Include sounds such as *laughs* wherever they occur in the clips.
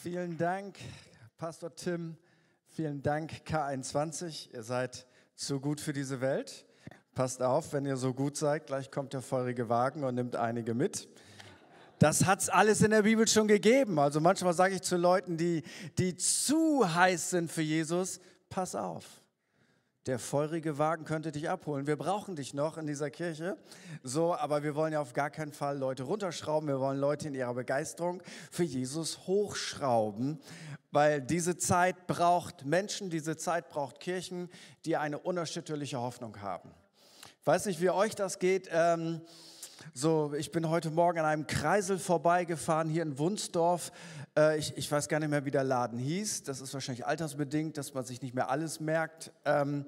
Vielen Dank, Pastor Tim. Vielen Dank, K21. Ihr seid zu gut für diese Welt. Passt auf, wenn ihr so gut seid, gleich kommt der feurige Wagen und nimmt einige mit. Das hat es alles in der Bibel schon gegeben. Also manchmal sage ich zu Leuten, die, die zu heiß sind für Jesus, pass auf. Der feurige Wagen könnte dich abholen. Wir brauchen dich noch in dieser Kirche. So, aber wir wollen ja auf gar keinen Fall Leute runterschrauben. Wir wollen Leute in ihrer Begeisterung für Jesus hochschrauben, weil diese Zeit braucht Menschen, diese Zeit braucht Kirchen, die eine unerschütterliche Hoffnung haben. Ich weiß nicht, wie euch das geht. Ähm, so, ich bin heute Morgen an einem Kreisel vorbeigefahren hier in Wunsdorf. Äh, ich, ich, weiß gar nicht mehr, wie der Laden hieß. Das ist wahrscheinlich altersbedingt, dass man sich nicht mehr alles merkt. Ähm,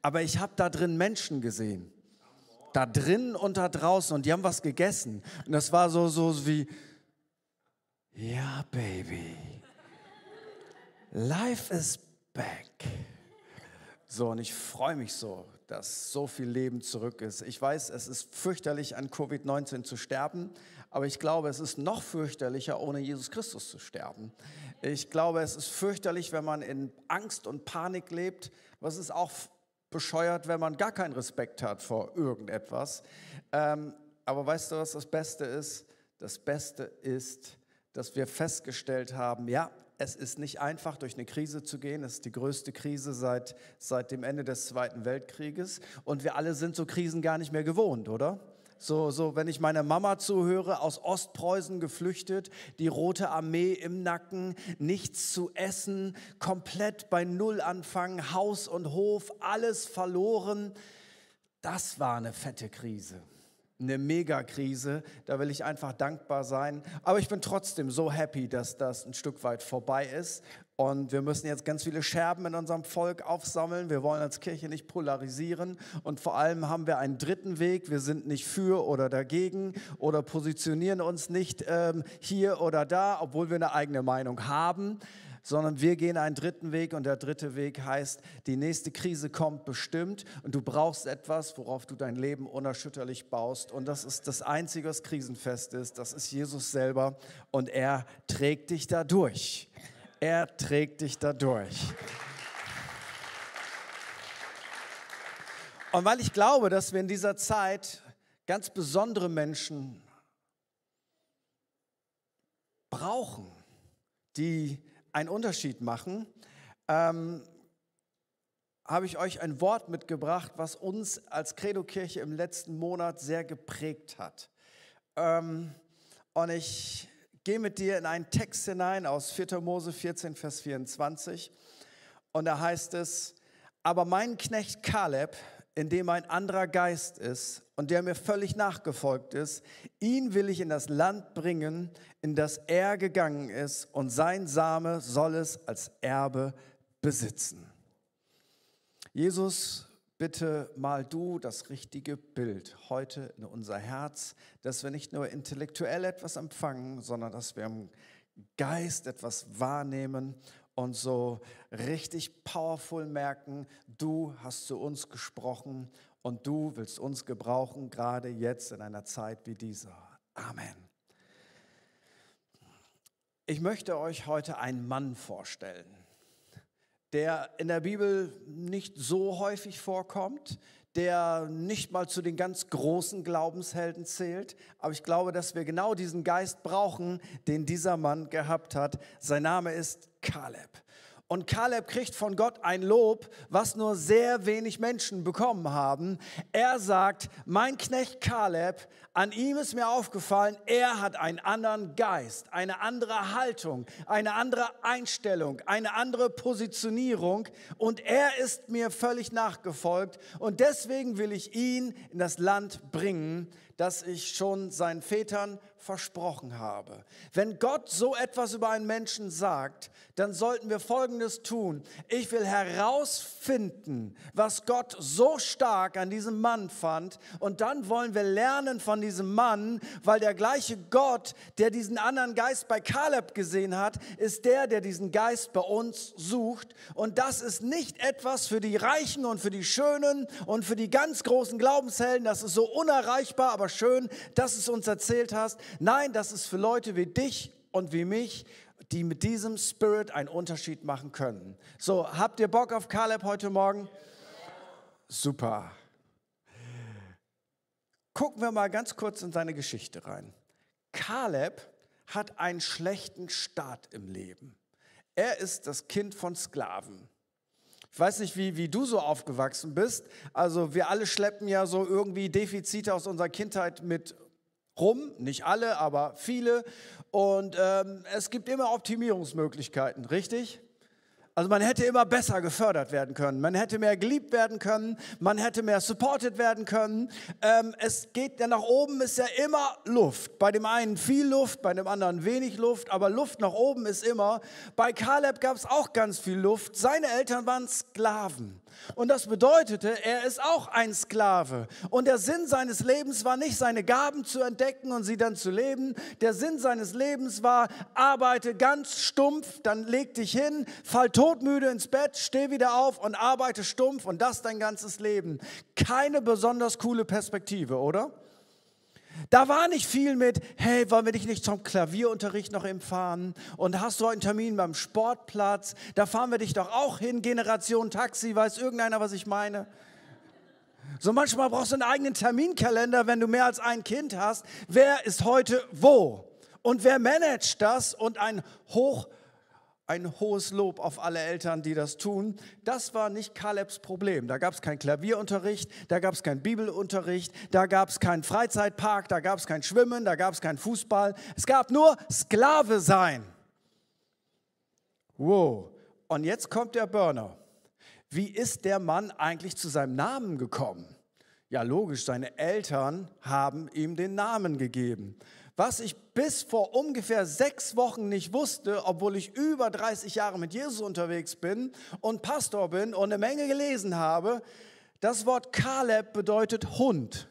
aber ich habe da drin Menschen gesehen. Da drin und da draußen. Und die haben was gegessen. Und das war so, so wie, ja, Baby. Life is back. So, und ich freue mich so dass so viel Leben zurück ist. Ich weiß, es ist fürchterlich, an Covid-19 zu sterben, aber ich glaube, es ist noch fürchterlicher, ohne Jesus Christus zu sterben. Ich glaube, es ist fürchterlich, wenn man in Angst und Panik lebt. Was ist auch bescheuert, wenn man gar keinen Respekt hat vor irgendetwas. Ähm, aber weißt du, was das Beste ist? Das Beste ist, dass wir festgestellt haben, ja, es ist nicht einfach, durch eine Krise zu gehen. Es ist die größte Krise seit, seit dem Ende des Zweiten Weltkrieges. Und wir alle sind so Krisen gar nicht mehr gewohnt, oder? So, so, wenn ich meiner Mama zuhöre, aus Ostpreußen geflüchtet, die Rote Armee im Nacken, nichts zu essen, komplett bei Null anfangen, Haus und Hof, alles verloren. Das war eine fette Krise eine Megakrise. Da will ich einfach dankbar sein. Aber ich bin trotzdem so happy, dass das ein Stück weit vorbei ist. Und wir müssen jetzt ganz viele Scherben in unserem Volk aufsammeln. Wir wollen als Kirche nicht polarisieren. Und vor allem haben wir einen dritten Weg. Wir sind nicht für oder dagegen oder positionieren uns nicht ähm, hier oder da, obwohl wir eine eigene Meinung haben sondern wir gehen einen dritten Weg und der dritte Weg heißt, die nächste Krise kommt bestimmt und du brauchst etwas, worauf du dein Leben unerschütterlich baust und das ist das Einzige, was krisenfest ist, das ist Jesus selber und er trägt dich da durch. Er trägt dich da durch. Und weil ich glaube, dass wir in dieser Zeit ganz besondere Menschen brauchen, die einen Unterschied machen, ähm, habe ich euch ein Wort mitgebracht, was uns als Credo-Kirche im letzten Monat sehr geprägt hat. Ähm, und ich gehe mit dir in einen Text hinein aus 4. Mose 14, Vers 24. Und da heißt es, aber mein Knecht Kaleb, in dem ein anderer Geist ist und der mir völlig nachgefolgt ist, ihn will ich in das Land bringen, in das er gegangen ist, und sein Same soll es als Erbe besitzen. Jesus, bitte mal du das richtige Bild heute in unser Herz, dass wir nicht nur intellektuell etwas empfangen, sondern dass wir im Geist etwas wahrnehmen und so richtig powerful merken, du hast zu uns gesprochen und du willst uns gebrauchen, gerade jetzt in einer Zeit wie dieser. Amen. Ich möchte euch heute einen Mann vorstellen, der in der Bibel nicht so häufig vorkommt, der nicht mal zu den ganz großen Glaubenshelden zählt. Aber ich glaube, dass wir genau diesen Geist brauchen, den dieser Mann gehabt hat. Sein Name ist Kaleb. Und Kaleb kriegt von Gott ein Lob, was nur sehr wenig Menschen bekommen haben. Er sagt, mein Knecht Kaleb, an ihm ist mir aufgefallen, er hat einen anderen Geist, eine andere Haltung, eine andere Einstellung, eine andere Positionierung und er ist mir völlig nachgefolgt und deswegen will ich ihn in das Land bringen, das ich schon seinen Vätern versprochen habe. Wenn Gott so etwas über einen Menschen sagt, dann sollten wir Folgendes tun. Ich will herausfinden, was Gott so stark an diesem Mann fand. Und dann wollen wir lernen von diesem Mann, weil der gleiche Gott, der diesen anderen Geist bei Kaleb gesehen hat, ist der, der diesen Geist bei uns sucht. Und das ist nicht etwas für die Reichen und für die Schönen und für die ganz großen Glaubenshelden. Das ist so unerreichbar, aber schön, dass es uns erzählt hast. Nein, das ist für Leute wie dich und wie mich, die mit diesem Spirit einen Unterschied machen können. So, habt ihr Bock auf Caleb heute Morgen? Super. Gucken wir mal ganz kurz in seine Geschichte rein. Caleb hat einen schlechten Start im Leben. Er ist das Kind von Sklaven. Ich weiß nicht, wie, wie du so aufgewachsen bist. Also wir alle schleppen ja so irgendwie Defizite aus unserer Kindheit mit rum. Nicht alle, aber viele. Und ähm, es gibt immer Optimierungsmöglichkeiten, richtig? Also man hätte immer besser gefördert werden können, man hätte mehr geliebt werden können, man hätte mehr supported werden können. Ähm, es geht ja nach oben, ist ja immer Luft. Bei dem einen viel Luft, bei dem anderen wenig Luft, aber Luft nach oben ist immer. Bei Caleb gab es auch ganz viel Luft. Seine Eltern waren Sklaven. Und das bedeutete, er ist auch ein Sklave. Und der Sinn seines Lebens war nicht, seine Gaben zu entdecken und sie dann zu leben. Der Sinn seines Lebens war, arbeite ganz stumpf, dann leg dich hin, fall todmüde ins Bett, steh wieder auf und arbeite stumpf und das dein ganzes Leben. Keine besonders coole Perspektive, oder? Da war nicht viel mit, hey, wollen wir dich nicht zum Klavierunterricht noch empfahren? Und hast du einen Termin beim Sportplatz? Da fahren wir dich doch auch hin, Generation Taxi, weiß irgendeiner, was ich meine? So manchmal brauchst du einen eigenen Terminkalender, wenn du mehr als ein Kind hast. Wer ist heute wo? Und wer managt das? Und ein hoch ein hohes Lob auf alle Eltern, die das tun. Das war nicht Kalebs Problem. Da gab es keinen Klavierunterricht, da gab es keinen Bibelunterricht, da gab es keinen Freizeitpark, da gab es kein Schwimmen, da gab es keinen Fußball. Es gab nur Sklave sein. Wow. Und jetzt kommt der Burner. Wie ist der Mann eigentlich zu seinem Namen gekommen? Ja, logisch, seine Eltern haben ihm den Namen gegeben was ich bis vor ungefähr sechs Wochen nicht wusste, obwohl ich über 30 Jahre mit Jesus unterwegs bin und Pastor bin und eine Menge gelesen habe. Das Wort Kaleb bedeutet Hund.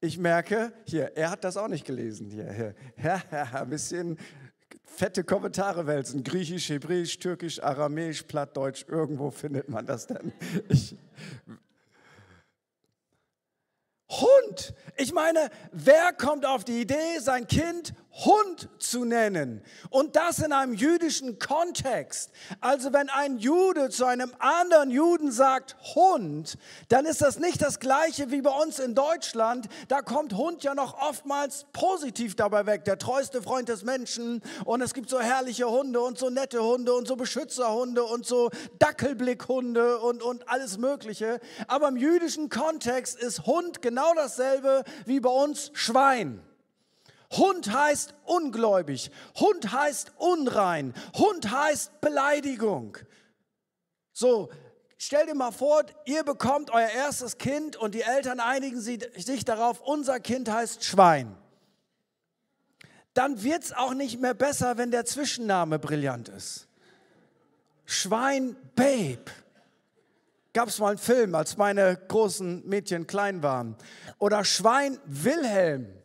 Ich merke, hier, er hat das auch nicht gelesen. Hier, hier. Ein bisschen fette Kommentare wälzen. Griechisch, Hebräisch, Türkisch, Aramäisch, Plattdeutsch, irgendwo findet man das denn. Ich, Hund. Ich meine, wer kommt auf die Idee, sein Kind Hund zu nennen. Und das in einem jüdischen Kontext. Also wenn ein Jude zu einem anderen Juden sagt Hund, dann ist das nicht das gleiche wie bei uns in Deutschland. Da kommt Hund ja noch oftmals positiv dabei weg. Der treueste Freund des Menschen. Und es gibt so herrliche Hunde und so nette Hunde und so Beschützerhunde und so Dackelblickhunde und, und alles Mögliche. Aber im jüdischen Kontext ist Hund genau dasselbe wie bei uns Schwein. Hund heißt ungläubig. Hund heißt unrein. Hund heißt Beleidigung. So, stell dir mal vor, ihr bekommt euer erstes Kind und die Eltern einigen sich darauf, unser Kind heißt Schwein. Dann wird es auch nicht mehr besser, wenn der Zwischenname brillant ist. Schwein Babe. Gab es mal einen Film, als meine großen Mädchen klein waren. Oder Schwein Wilhelm.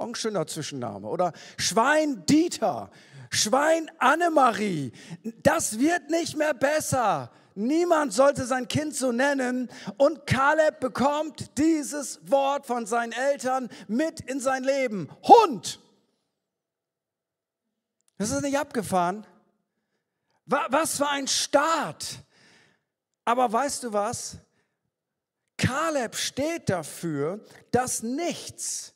Auch ein schöner Zwischenname. Oder Schwein Dieter, Schwein Annemarie. Das wird nicht mehr besser. Niemand sollte sein Kind so nennen. Und Kaleb bekommt dieses Wort von seinen Eltern mit in sein Leben. Hund. Das ist nicht abgefahren. Was für ein Start. Aber weißt du was? Kaleb steht dafür, dass nichts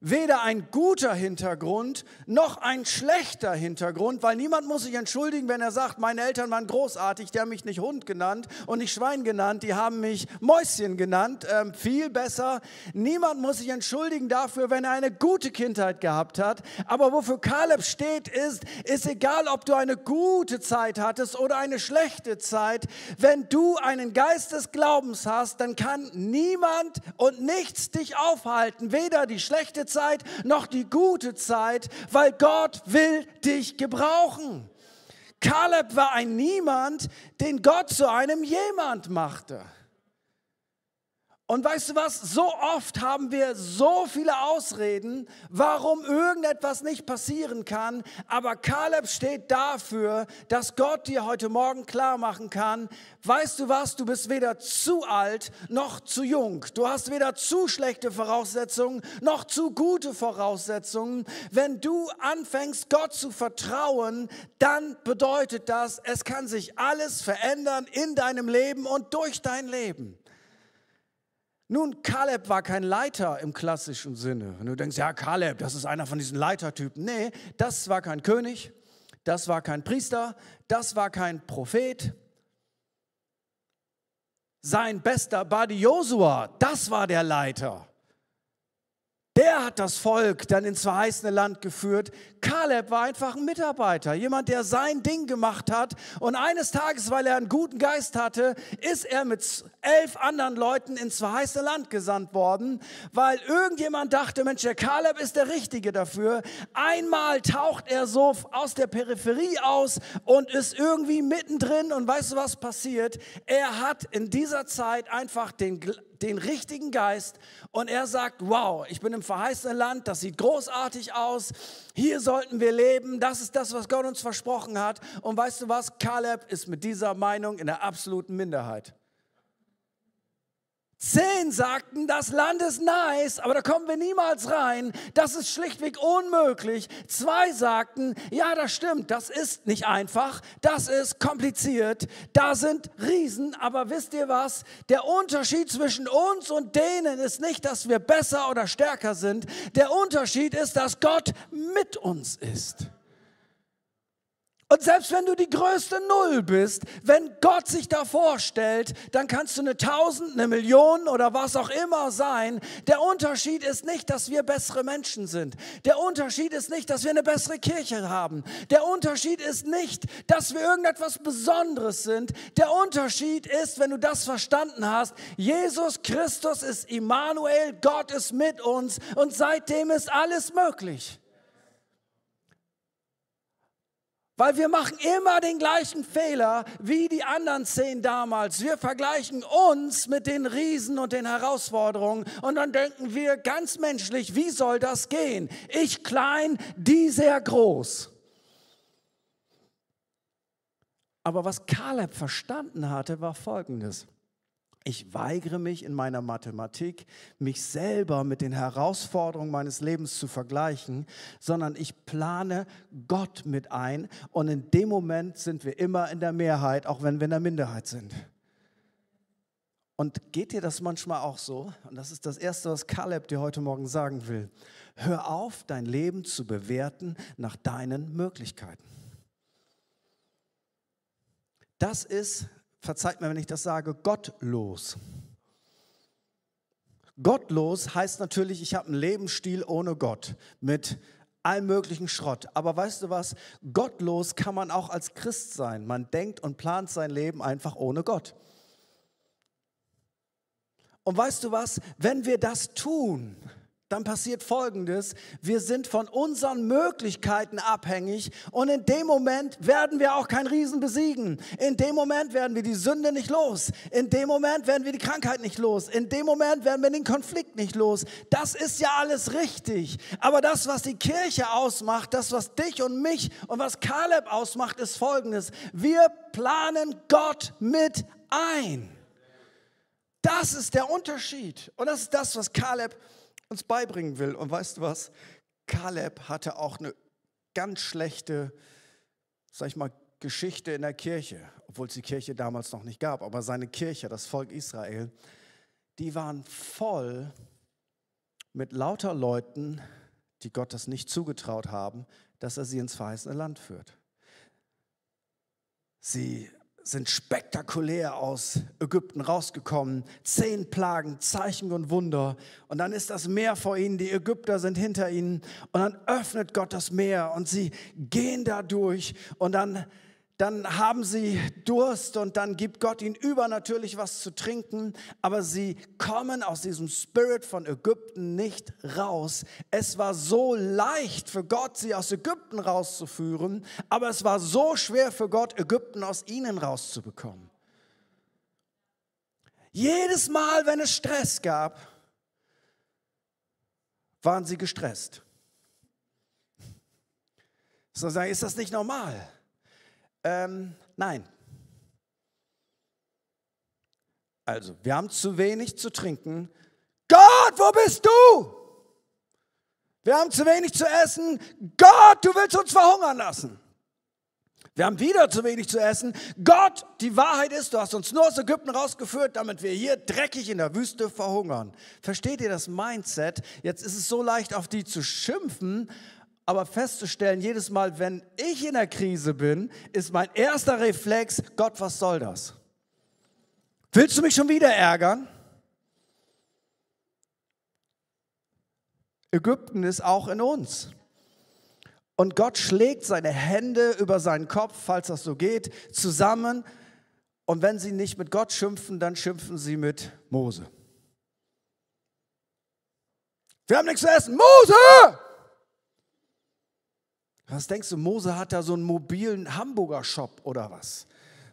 weder ein guter Hintergrund noch ein schlechter Hintergrund, weil niemand muss sich entschuldigen, wenn er sagt, meine Eltern waren großartig, die haben mich nicht Hund genannt und nicht Schwein genannt, die haben mich Mäuschen genannt, ähm, viel besser. Niemand muss sich entschuldigen dafür, wenn er eine gute Kindheit gehabt hat. Aber wofür Kaleb steht, ist, ist egal, ob du eine gute Zeit hattest oder eine schlechte Zeit, wenn du einen Geist des Glaubens hast, dann kann niemand und nichts dich aufhalten, weder die schlechte Zeit noch die gute Zeit, weil Gott will dich gebrauchen. Kaleb war ein Niemand, den Gott zu einem Jemand machte. Und weißt du was? So oft haben wir so viele Ausreden, warum irgendetwas nicht passieren kann. Aber Kaleb steht dafür, dass Gott dir heute Morgen klar machen kann, weißt du was? Du bist weder zu alt noch zu jung. Du hast weder zu schlechte Voraussetzungen noch zu gute Voraussetzungen. Wenn du anfängst, Gott zu vertrauen, dann bedeutet das, es kann sich alles verändern in deinem Leben und durch dein Leben. Nun, Kaleb war kein Leiter im klassischen Sinne. Und du denkst, ja, Kaleb, das ist einer von diesen Leitertypen. Nee, das war kein König, das war kein Priester, das war kein Prophet. Sein bester Buddy Josua, das war der Leiter. Der hat das Volk dann ins verheißene Land geführt. Kaleb war einfach ein Mitarbeiter, jemand, der sein Ding gemacht hat. Und eines Tages, weil er einen guten Geist hatte, ist er mit elf anderen Leuten ins verheißene Land gesandt worden, weil irgendjemand dachte, Mensch, der Kaleb ist der Richtige dafür. Einmal taucht er so aus der Peripherie aus und ist irgendwie mittendrin. Und weißt du, was passiert? Er hat in dieser Zeit einfach den den richtigen Geist und er sagt, wow, ich bin im verheißenen Land, das sieht großartig aus, hier sollten wir leben, das ist das, was Gott uns versprochen hat. Und weißt du was, Kaleb ist mit dieser Meinung in der absoluten Minderheit. Zehn sagten, das Land ist nice, aber da kommen wir niemals rein. Das ist schlichtweg unmöglich. Zwei sagten, ja, das stimmt, das ist nicht einfach, das ist kompliziert, da sind Riesen, aber wisst ihr was? Der Unterschied zwischen uns und denen ist nicht, dass wir besser oder stärker sind. Der Unterschied ist, dass Gott mit uns ist. Und selbst wenn du die größte Null bist, wenn Gott sich da vorstellt, dann kannst du eine Tausend, eine Million oder was auch immer sein. Der Unterschied ist nicht, dass wir bessere Menschen sind. Der Unterschied ist nicht, dass wir eine bessere Kirche haben. Der Unterschied ist nicht, dass wir irgendetwas Besonderes sind. Der Unterschied ist, wenn du das verstanden hast, Jesus Christus ist Immanuel, Gott ist mit uns und seitdem ist alles möglich. Weil wir machen immer den gleichen Fehler wie die anderen zehn damals. Wir vergleichen uns mit den Riesen und den Herausforderungen und dann denken wir ganz menschlich, wie soll das gehen? Ich klein, die sehr groß. Aber was Kaleb verstanden hatte, war Folgendes. Ich weigere mich in meiner Mathematik, mich selber mit den Herausforderungen meines Lebens zu vergleichen, sondern ich plane Gott mit ein und in dem Moment sind wir immer in der Mehrheit, auch wenn wir in der Minderheit sind. Und geht dir das manchmal auch so? Und das ist das Erste, was Caleb dir heute Morgen sagen will. Hör auf, dein Leben zu bewerten nach deinen Möglichkeiten. Das ist verzeiht mir, wenn ich das sage, gottlos. Gottlos heißt natürlich, ich habe einen Lebensstil ohne Gott mit allem möglichen Schrott. Aber weißt du was? Gottlos kann man auch als Christ sein. Man denkt und plant sein Leben einfach ohne Gott. Und weißt du was? Wenn wir das tun, dann passiert Folgendes. Wir sind von unseren Möglichkeiten abhängig und in dem Moment werden wir auch kein Riesen besiegen. In dem Moment werden wir die Sünde nicht los. In dem Moment werden wir die Krankheit nicht los. In dem Moment werden wir den Konflikt nicht los. Das ist ja alles richtig. Aber das, was die Kirche ausmacht, das, was dich und mich und was Kaleb ausmacht, ist Folgendes. Wir planen Gott mit ein. Das ist der Unterschied. Und das ist das, was Kaleb uns beibringen will. Und weißt du was? Kaleb hatte auch eine ganz schlechte, sag ich mal, Geschichte in der Kirche, obwohl es die Kirche damals noch nicht gab. Aber seine Kirche, das Volk Israel, die waren voll mit lauter Leuten, die Gott das nicht zugetraut haben, dass er sie ins verheißene Land führt. Sie sind spektakulär aus Ägypten rausgekommen. Zehn Plagen, Zeichen und Wunder. Und dann ist das Meer vor ihnen, die Ägypter sind hinter ihnen. Und dann öffnet Gott das Meer und sie gehen da durch. Und dann dann haben sie Durst und dann gibt Gott ihnen übernatürlich was zu trinken, aber sie kommen aus diesem Spirit von Ägypten nicht raus. Es war so leicht für Gott, sie aus Ägypten rauszuführen, aber es war so schwer für Gott, Ägypten aus ihnen rauszubekommen. Jedes Mal, wenn es Stress gab, waren sie gestresst. So sagen, ist das nicht normal? Ähm, nein. Also, wir haben zu wenig zu trinken. Gott, wo bist du? Wir haben zu wenig zu essen. Gott, du willst uns verhungern lassen. Wir haben wieder zu wenig zu essen. Gott, die Wahrheit ist, du hast uns nur aus Ägypten rausgeführt, damit wir hier dreckig in der Wüste verhungern. Versteht ihr das Mindset? Jetzt ist es so leicht, auf die zu schimpfen, aber festzustellen, jedes Mal, wenn ich in der Krise bin, ist mein erster Reflex, Gott, was soll das? Willst du mich schon wieder ärgern? Ägypten ist auch in uns. Und Gott schlägt seine Hände über seinen Kopf, falls das so geht, zusammen. Und wenn sie nicht mit Gott schimpfen, dann schimpfen sie mit Mose. Wir haben nichts zu essen. Mose! Was denkst du, Mose hat da so einen mobilen Hamburger-Shop oder was?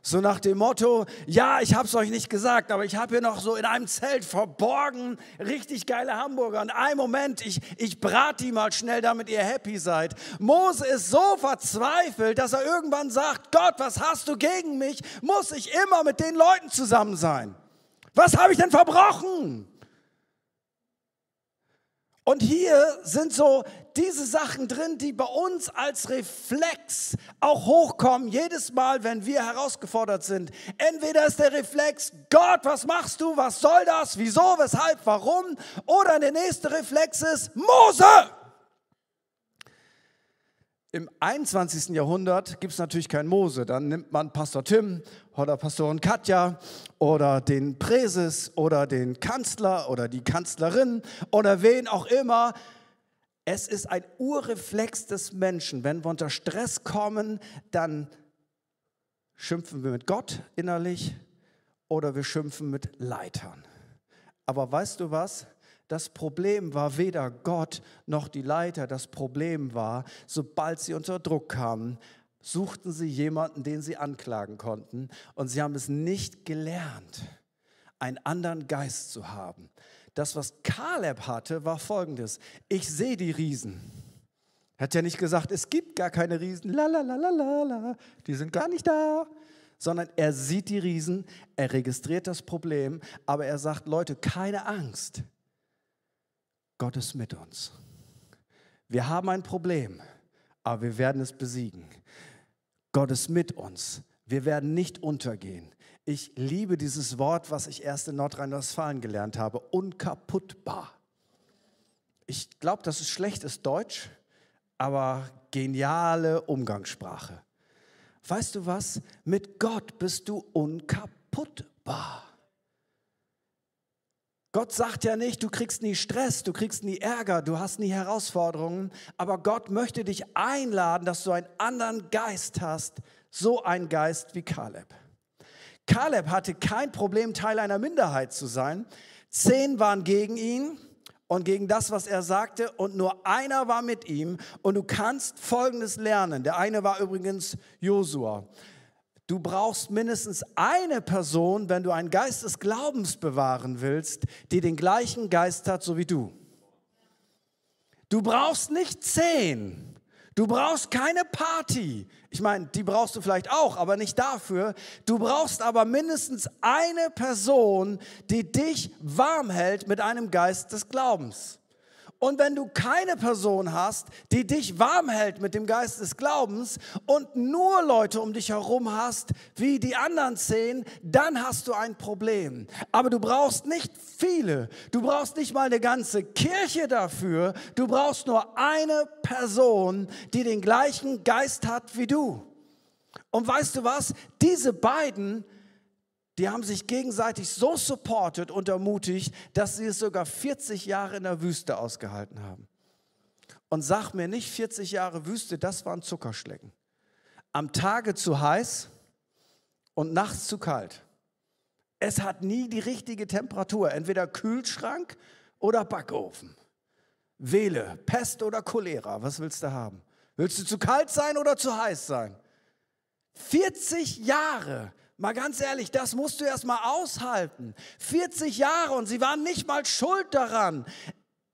So nach dem Motto, ja, ich habe es euch nicht gesagt, aber ich habe hier noch so in einem Zelt verborgen richtig geile Hamburger. Und einen Moment, ich, ich brate die mal schnell, damit ihr happy seid. Mose ist so verzweifelt, dass er irgendwann sagt, Gott, was hast du gegen mich? Muss ich immer mit den Leuten zusammen sein? Was habe ich denn verbrochen? Und hier sind so diese Sachen drin, die bei uns als Reflex auch hochkommen, jedes Mal, wenn wir herausgefordert sind. Entweder ist der Reflex, Gott, was machst du, was soll das, wieso, weshalb, warum? Oder der nächste Reflex ist, Mose! Im 21. Jahrhundert gibt es natürlich kein Mose. Dann nimmt man Pastor Tim oder Pastorin Katja oder den Präses oder den Kanzler oder die Kanzlerin oder wen auch immer. Es ist ein Urreflex des Menschen. Wenn wir unter Stress kommen, dann schimpfen wir mit Gott innerlich oder wir schimpfen mit Leitern. Aber weißt du was? Das Problem war weder Gott noch die Leiter. Das Problem war, sobald sie unter Druck kamen, suchten sie jemanden, den sie anklagen konnten. Und sie haben es nicht gelernt, einen anderen Geist zu haben. Das, was Kaleb hatte, war folgendes. Ich sehe die Riesen. Er hat ja nicht gesagt, es gibt gar keine Riesen, la la la la la la, die sind gar nicht da, sondern er sieht die Riesen, er registriert das Problem, aber er sagt, Leute, keine Angst. Gott ist mit uns. Wir haben ein Problem, aber wir werden es besiegen. Gott ist mit uns. Wir werden nicht untergehen. Ich liebe dieses Wort, was ich erst in Nordrhein-Westfalen gelernt habe, unkaputtbar. Ich glaube, das ist schlechtes Deutsch, aber geniale Umgangssprache. Weißt du was? Mit Gott bist du unkaputtbar. Gott sagt ja nicht, du kriegst nie Stress, du kriegst nie Ärger, du hast nie Herausforderungen, aber Gott möchte dich einladen, dass du einen anderen Geist hast, so ein Geist wie Kaleb. Kaleb hatte kein Problem, Teil einer Minderheit zu sein. Zehn waren gegen ihn und gegen das, was er sagte, und nur einer war mit ihm. Und du kannst Folgendes lernen. Der eine war übrigens Josua. Du brauchst mindestens eine Person, wenn du einen Geist des Glaubens bewahren willst, die den gleichen Geist hat, so wie du. Du brauchst nicht zehn. Du brauchst keine Party. Ich meine, die brauchst du vielleicht auch, aber nicht dafür. Du brauchst aber mindestens eine Person, die dich warm hält mit einem Geist des Glaubens. Und wenn du keine Person hast, die dich warm hält mit dem Geist des Glaubens und nur Leute um dich herum hast, wie die anderen zehn, dann hast du ein Problem. Aber du brauchst nicht viele. Du brauchst nicht mal eine ganze Kirche dafür. Du brauchst nur eine Person, die den gleichen Geist hat wie du. Und weißt du was? Diese beiden die haben sich gegenseitig so supportet und ermutigt, dass sie es sogar 40 Jahre in der Wüste ausgehalten haben. Und sag mir nicht 40 Jahre Wüste, das waren Zuckerschlecken. Am Tage zu heiß und nachts zu kalt. Es hat nie die richtige Temperatur, entweder Kühlschrank oder Backofen. Wähle Pest oder Cholera, was willst du haben? Willst du zu kalt sein oder zu heiß sein? 40 Jahre Mal ganz ehrlich, das musst du erst mal aushalten. 40 Jahre und sie waren nicht mal schuld daran.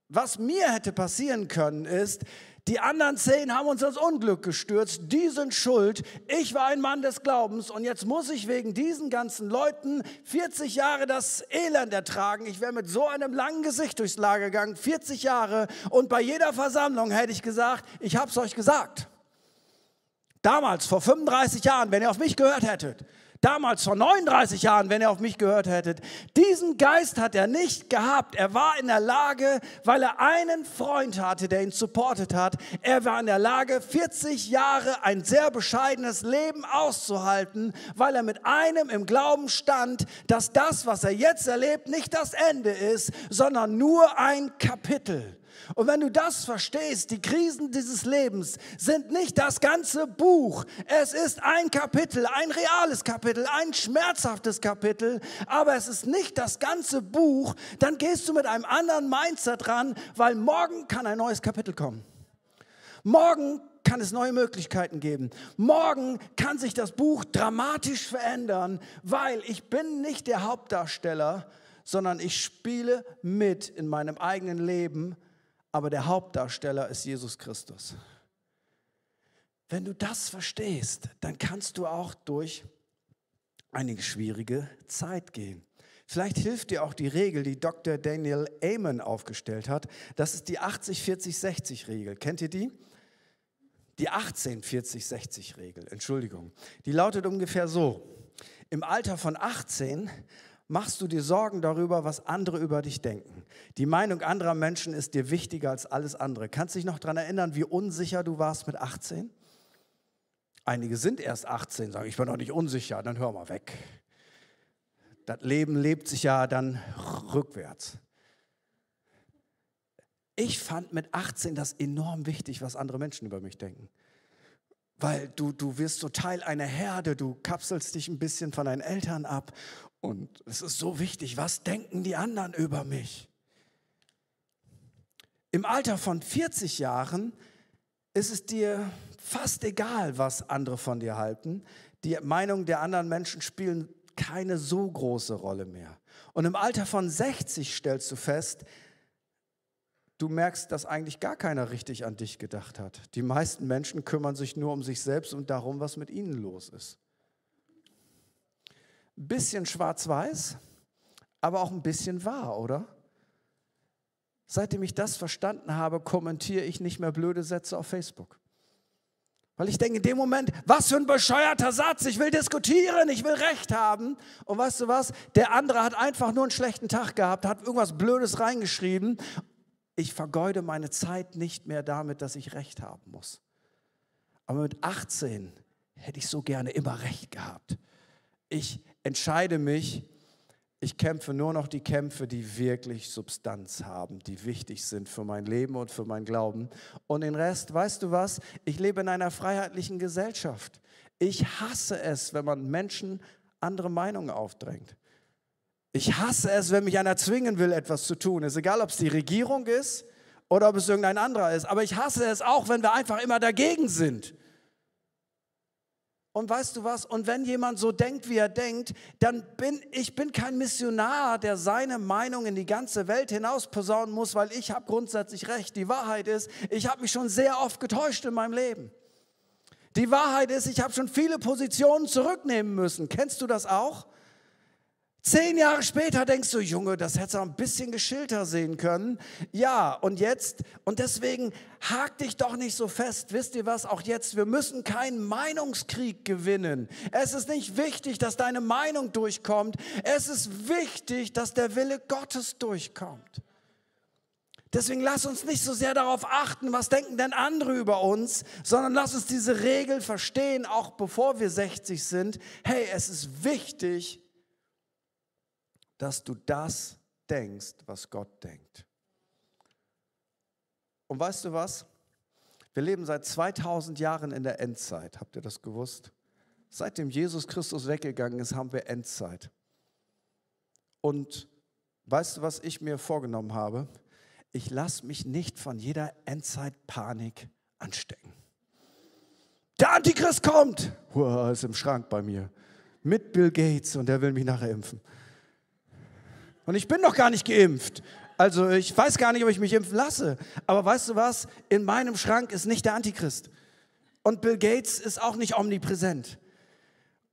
Was mir hätte passieren können ist, die anderen zehn haben uns ins Unglück gestürzt. Die sind schuld. Ich war ein Mann des Glaubens und jetzt muss ich wegen diesen ganzen Leuten 40 Jahre das Elend ertragen. Ich wäre mit so einem langen Gesicht durchs Lager gegangen, 40 Jahre. Und bei jeder Versammlung hätte ich gesagt, ich habe es euch gesagt. Damals, vor 35 Jahren, wenn ihr auf mich gehört hättet, damals vor 39 Jahren, wenn ihr auf mich gehört hättet. Diesen Geist hat er nicht gehabt. Er war in der Lage, weil er einen Freund hatte, der ihn supportet hat. Er war in der Lage, 40 Jahre ein sehr bescheidenes Leben auszuhalten, weil er mit einem im Glauben stand, dass das, was er jetzt erlebt, nicht das Ende ist, sondern nur ein Kapitel. Und wenn du das verstehst, die Krisen dieses Lebens sind nicht das ganze Buch. Es ist ein Kapitel, ein reales Kapitel, ein schmerzhaftes Kapitel, aber es ist nicht das ganze Buch. Dann gehst du mit einem anderen Mindset ran, weil morgen kann ein neues Kapitel kommen. Morgen kann es neue Möglichkeiten geben. Morgen kann sich das Buch dramatisch verändern, weil ich bin nicht der Hauptdarsteller, sondern ich spiele mit in meinem eigenen Leben aber der Hauptdarsteller ist Jesus Christus. Wenn du das verstehst, dann kannst du auch durch eine schwierige Zeit gehen. Vielleicht hilft dir auch die Regel, die Dr. Daniel Amen aufgestellt hat. Das ist die 80-40-60-Regel. Kennt ihr die? Die 18-40-60-Regel, Entschuldigung. Die lautet ungefähr so. Im Alter von 18 machst du dir Sorgen darüber, was andere über dich denken. Die Meinung anderer Menschen ist dir wichtiger als alles andere. Kannst du dich noch daran erinnern, wie unsicher du warst mit 18? Einige sind erst 18, sagen, ich bin noch nicht unsicher, dann hör mal weg. Das Leben lebt sich ja dann rückwärts. Ich fand mit 18 das enorm wichtig, was andere Menschen über mich denken weil du, du wirst so Teil einer Herde, du kapselst dich ein bisschen von deinen Eltern ab und es ist so wichtig, was denken die anderen über mich? Im Alter von 40 Jahren ist es dir fast egal, was andere von dir halten. Die Meinungen der anderen Menschen spielen keine so große Rolle mehr. Und im Alter von 60 stellst du fest, du merkst, dass eigentlich gar keiner richtig an dich gedacht hat. Die meisten Menschen kümmern sich nur um sich selbst und darum, was mit ihnen los ist. Ein bisschen schwarz-weiß, aber auch ein bisschen wahr, oder? Seitdem ich das verstanden habe, kommentiere ich nicht mehr blöde Sätze auf Facebook. Weil ich denke in dem Moment, was für ein bescheuerter Satz, ich will diskutieren, ich will Recht haben. Und weißt du was, der andere hat einfach nur einen schlechten Tag gehabt, hat irgendwas Blödes reingeschrieben ich vergeude meine Zeit nicht mehr damit, dass ich Recht haben muss. Aber mit 18 hätte ich so gerne immer Recht gehabt. Ich entscheide mich, ich kämpfe nur noch die Kämpfe, die wirklich Substanz haben, die wichtig sind für mein Leben und für mein Glauben. Und den Rest, weißt du was? Ich lebe in einer freiheitlichen Gesellschaft. Ich hasse es, wenn man Menschen andere Meinungen aufdrängt. Ich hasse es, wenn mich einer zwingen will, etwas zu tun. Es ist egal, ob es die Regierung ist oder ob es irgendein anderer ist. Aber ich hasse es auch, wenn wir einfach immer dagegen sind. Und weißt du was? Und wenn jemand so denkt, wie er denkt, dann bin ich bin kein Missionar, der seine Meinung in die ganze Welt hinaus posaunen muss, weil ich habe grundsätzlich recht. Die Wahrheit ist, ich habe mich schon sehr oft getäuscht in meinem Leben. Die Wahrheit ist, ich habe schon viele Positionen zurücknehmen müssen. Kennst du das auch? Zehn Jahre später denkst du, Junge, das hättest du ein bisschen geschilter sehen können. Ja, und jetzt, und deswegen hak dich doch nicht so fest. Wisst ihr was, auch jetzt, wir müssen keinen Meinungskrieg gewinnen. Es ist nicht wichtig, dass deine Meinung durchkommt. Es ist wichtig, dass der Wille Gottes durchkommt. Deswegen lass uns nicht so sehr darauf achten, was denken denn andere über uns, sondern lass uns diese Regel verstehen, auch bevor wir 60 sind. Hey, es ist wichtig, dass du das denkst, was Gott denkt. Und weißt du was? Wir leben seit 2000 Jahren in der Endzeit. Habt ihr das gewusst? Seitdem Jesus Christus weggegangen ist, haben wir Endzeit. Und weißt du, was ich mir vorgenommen habe? Ich lasse mich nicht von jeder Endzeitpanik anstecken. Der Antichrist kommt! Uah, ist im Schrank bei mir. mit Bill Gates und der will mich nachher impfen. Und ich bin noch gar nicht geimpft. Also ich weiß gar nicht, ob ich mich impfen lasse. Aber weißt du was? In meinem Schrank ist nicht der Antichrist. Und Bill Gates ist auch nicht omnipräsent.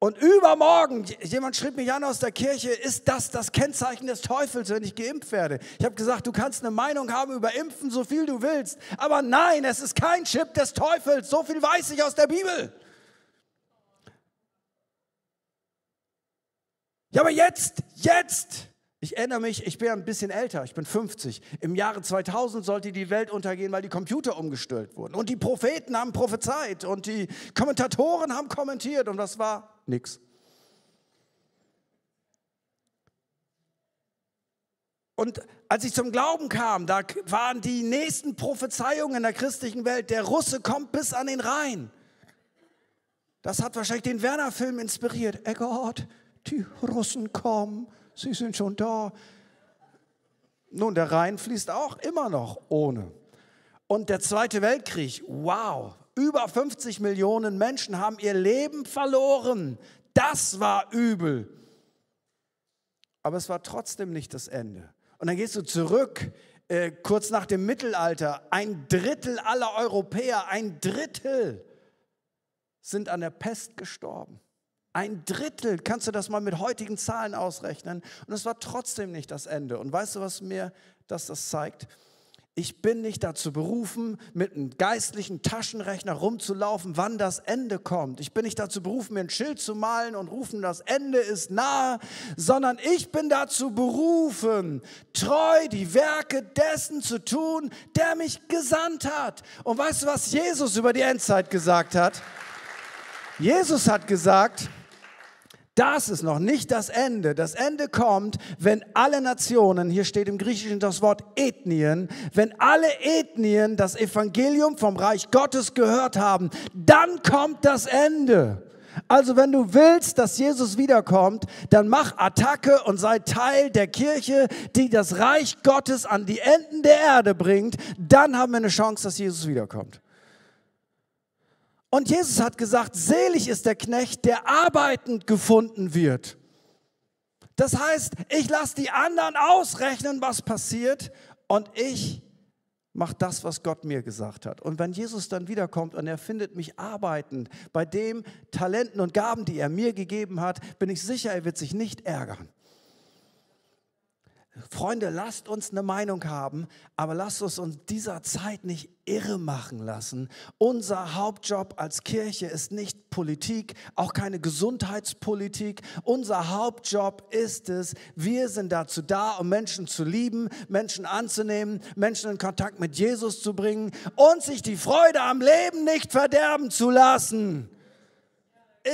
Und übermorgen, jemand schrieb mich an aus der Kirche, ist das das Kennzeichen des Teufels, wenn ich geimpft werde? Ich habe gesagt, du kannst eine Meinung haben über Impfen, so viel du willst. Aber nein, es ist kein Chip des Teufels. So viel weiß ich aus der Bibel. Ja, aber jetzt, jetzt. Ich erinnere mich, ich bin ein bisschen älter, ich bin 50. Im Jahre 2000 sollte die Welt untergehen, weil die Computer umgestellt wurden. Und die Propheten haben prophezeit und die Kommentatoren haben kommentiert und das war nichts. Und als ich zum Glauben kam, da waren die nächsten Prophezeiungen in der christlichen Welt, der Russe kommt bis an den Rhein. Das hat wahrscheinlich den Werner-Film inspiriert. Eggert, die Russen kommen Sie sind schon da. Nun, der Rhein fließt auch immer noch ohne. Und der Zweite Weltkrieg, wow, über 50 Millionen Menschen haben ihr Leben verloren. Das war übel. Aber es war trotzdem nicht das Ende. Und dann gehst du zurück, äh, kurz nach dem Mittelalter. Ein Drittel aller Europäer, ein Drittel sind an der Pest gestorben. Ein Drittel, kannst du das mal mit heutigen Zahlen ausrechnen? Und es war trotzdem nicht das Ende. Und weißt du, was mir das, das zeigt? Ich bin nicht dazu berufen, mit einem geistlichen Taschenrechner rumzulaufen, wann das Ende kommt. Ich bin nicht dazu berufen, mir ein Schild zu malen und rufen, das Ende ist nahe, sondern ich bin dazu berufen, treu die Werke dessen zu tun, der mich gesandt hat. Und weißt du, was Jesus über die Endzeit gesagt hat? Jesus hat gesagt, das ist noch nicht das Ende. Das Ende kommt, wenn alle Nationen, hier steht im Griechischen das Wort Ethnien, wenn alle Ethnien das Evangelium vom Reich Gottes gehört haben, dann kommt das Ende. Also wenn du willst, dass Jesus wiederkommt, dann mach Attacke und sei Teil der Kirche, die das Reich Gottes an die Enden der Erde bringt. Dann haben wir eine Chance, dass Jesus wiederkommt. Und Jesus hat gesagt, selig ist der Knecht, der arbeitend gefunden wird. Das heißt, ich lasse die anderen ausrechnen, was passiert und ich mache das, was Gott mir gesagt hat. Und wenn Jesus dann wiederkommt und er findet mich arbeitend bei dem Talenten und Gaben, die er mir gegeben hat, bin ich sicher, er wird sich nicht ärgern. Freunde, lasst uns eine Meinung haben, aber lasst uns in dieser Zeit nicht irre machen lassen. Unser Hauptjob als Kirche ist nicht Politik, auch keine Gesundheitspolitik. Unser Hauptjob ist es, wir sind dazu da, um Menschen zu lieben, Menschen anzunehmen, Menschen in Kontakt mit Jesus zu bringen und sich die Freude am Leben nicht verderben zu lassen.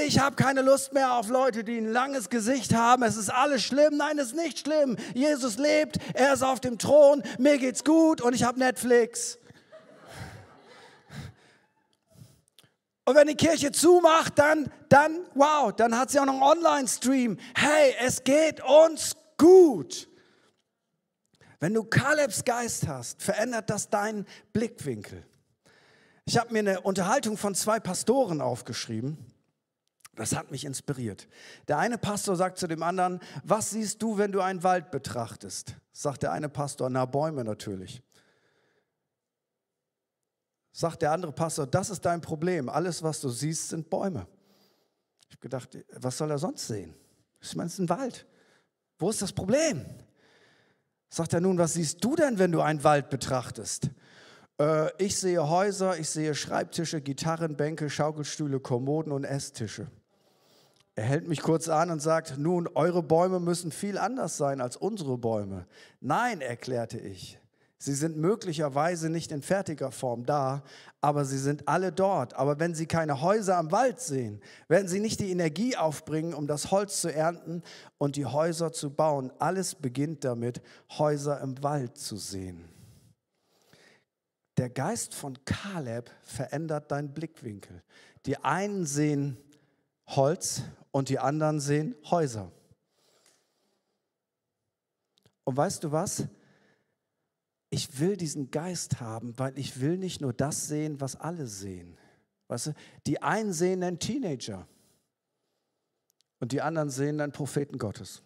Ich habe keine Lust mehr auf Leute, die ein langes Gesicht haben. Es ist alles schlimm. Nein, es ist nicht schlimm. Jesus lebt, er ist auf dem Thron, mir geht's gut und ich habe Netflix. Und wenn die Kirche zumacht, dann, dann, wow, dann hat sie auch noch einen Online-Stream. Hey, es geht uns gut. Wenn du Kalebs Geist hast, verändert das deinen Blickwinkel. Ich habe mir eine Unterhaltung von zwei Pastoren aufgeschrieben. Das hat mich inspiriert. Der eine Pastor sagt zu dem anderen, was siehst du, wenn du einen Wald betrachtest? Sagt der eine Pastor, na Bäume natürlich. Sagt der andere Pastor, das ist dein Problem. Alles, was du siehst, sind Bäume. Ich habe gedacht, was soll er sonst sehen? Ich meine, es ist ein Wald. Wo ist das Problem? Sagt er nun, was siehst du denn, wenn du einen Wald betrachtest? Äh, ich sehe Häuser, ich sehe Schreibtische, Gitarren, Bänke, Schaukelstühle, Kommoden und Esstische. Er hält mich kurz an und sagt, nun, eure Bäume müssen viel anders sein als unsere Bäume. Nein, erklärte ich. Sie sind möglicherweise nicht in fertiger Form da, aber sie sind alle dort. Aber wenn Sie keine Häuser am Wald sehen, werden Sie nicht die Energie aufbringen, um das Holz zu ernten und die Häuser zu bauen. Alles beginnt damit, Häuser im Wald zu sehen. Der Geist von Kaleb verändert deinen Blickwinkel. Die einen sehen Holz und die anderen sehen Häuser. Und weißt du was? Ich will diesen Geist haben, weil ich will nicht nur das sehen, was alle sehen. Weißt du, die einen sehen einen Teenager und die anderen sehen einen Propheten Gottes.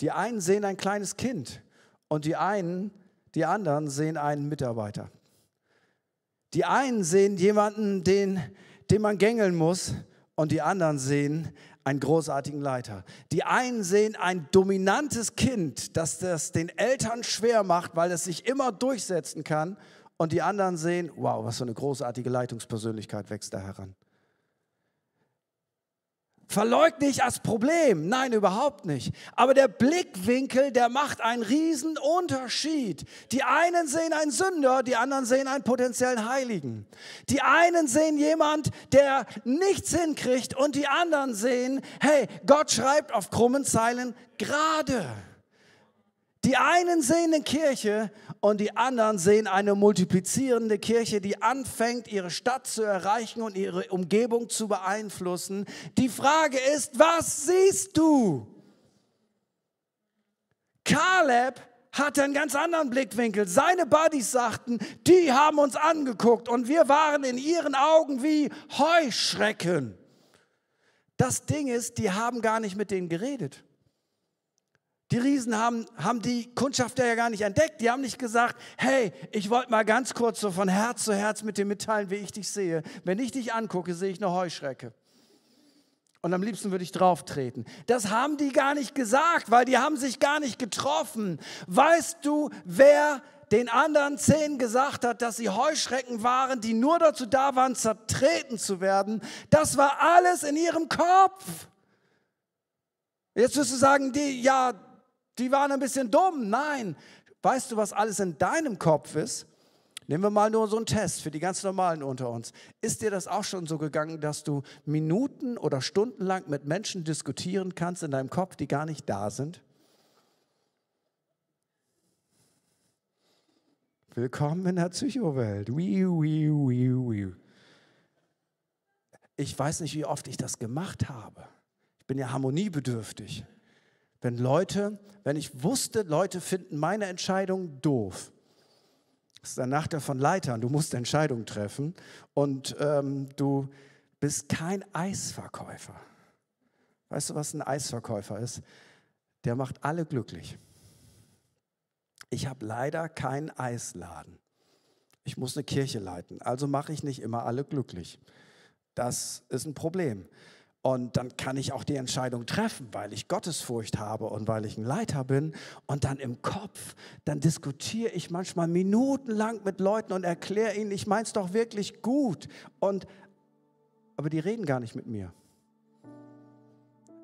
Die einen sehen ein kleines Kind und die einen, die anderen sehen einen Mitarbeiter. Die einen sehen jemanden, den, den man gängeln muss und die anderen sehen einen großartigen Leiter. Die einen sehen ein dominantes Kind, das das den Eltern schwer macht, weil es sich immer durchsetzen kann und die anderen sehen, wow, was für eine großartige Leitungspersönlichkeit wächst da heran. Verleugne ich als Problem. Nein, überhaupt nicht. Aber der Blickwinkel, der macht einen riesen Unterschied. Die einen sehen einen Sünder, die anderen sehen einen potenziellen Heiligen. Die einen sehen jemand, der nichts hinkriegt und die anderen sehen, hey, Gott schreibt auf krummen Zeilen gerade. Die einen sehen eine Kirche und die anderen sehen eine multiplizierende Kirche, die anfängt, ihre Stadt zu erreichen und ihre Umgebung zu beeinflussen. Die Frage ist, was siehst du? Kaleb hatte einen ganz anderen Blickwinkel. Seine Buddies sagten, die haben uns angeguckt und wir waren in ihren Augen wie Heuschrecken. Das Ding ist, die haben gar nicht mit denen geredet. Die Riesen haben, haben die Kundschafter ja gar nicht entdeckt. Die haben nicht gesagt, hey, ich wollte mal ganz kurz so von Herz zu Herz mit dir mitteilen, wie ich dich sehe. Wenn ich dich angucke, sehe ich eine Heuschrecke. Und am liebsten würde ich drauf treten. Das haben die gar nicht gesagt, weil die haben sich gar nicht getroffen. Weißt du, wer den anderen zehn gesagt hat, dass sie Heuschrecken waren, die nur dazu da waren, zertreten zu werden? Das war alles in ihrem Kopf. Jetzt wirst du sagen, die, ja, die waren ein bisschen dumm. Nein, weißt du, was alles in deinem Kopf ist? Nehmen wir mal nur so einen Test für die ganz normalen unter uns. Ist dir das auch schon so gegangen, dass du Minuten oder Stunden lang mit Menschen diskutieren kannst in deinem Kopf, die gar nicht da sind? Willkommen in der Psychowelt. Ich weiß nicht, wie oft ich das gemacht habe. Ich bin ja harmoniebedürftig. Wenn Leute, wenn ich wusste, Leute finden meine Entscheidung doof. Das ist der Nachteil von Leitern. Du musst Entscheidungen treffen und ähm, du bist kein Eisverkäufer. Weißt du, was ein Eisverkäufer ist? Der macht alle glücklich. Ich habe leider keinen Eisladen. Ich muss eine Kirche leiten, also mache ich nicht immer alle glücklich. Das ist ein Problem. Und dann kann ich auch die Entscheidung treffen, weil ich Gottesfurcht habe und weil ich ein Leiter bin. Und dann im Kopf, dann diskutiere ich manchmal minutenlang mit Leuten und erkläre ihnen, ich meine es doch wirklich gut. Und, aber die reden gar nicht mit mir.